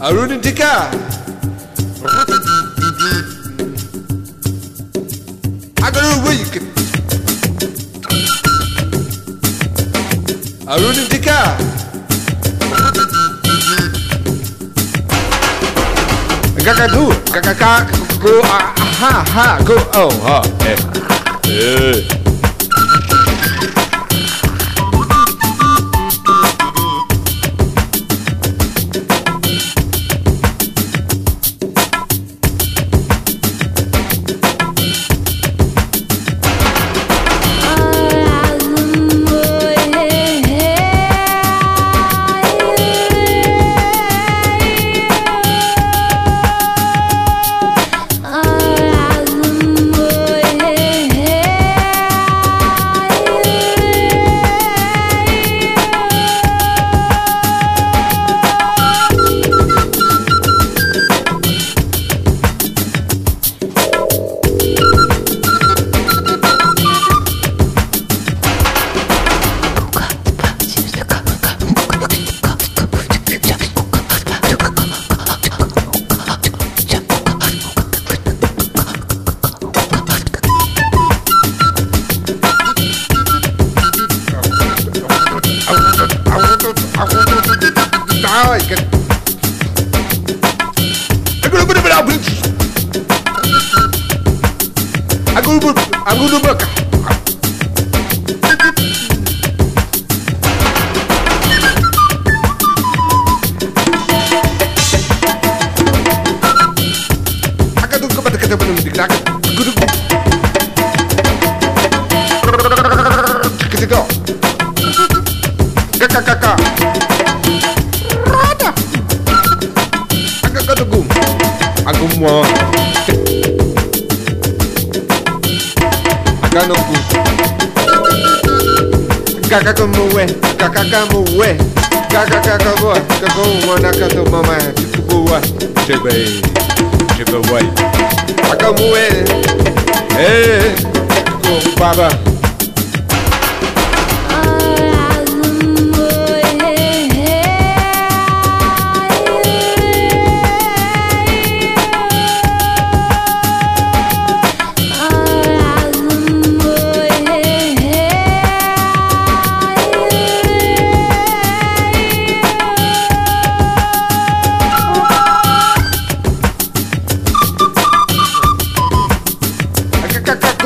Arun Dika. I got a week. Arun Dika. Gagadu, gagaka, go, ah, ha, ha, go, oh, ha, eh. Yeah. I go to agudu boka akadu ko batakata kaka kaka someone. Akanoku. Kakakamowe, kakakamowe. Kakakakawa, kakawa nakato mama. Kukuwa, chebe, chebe wai. Akamowe, eh, kubaba. Hey.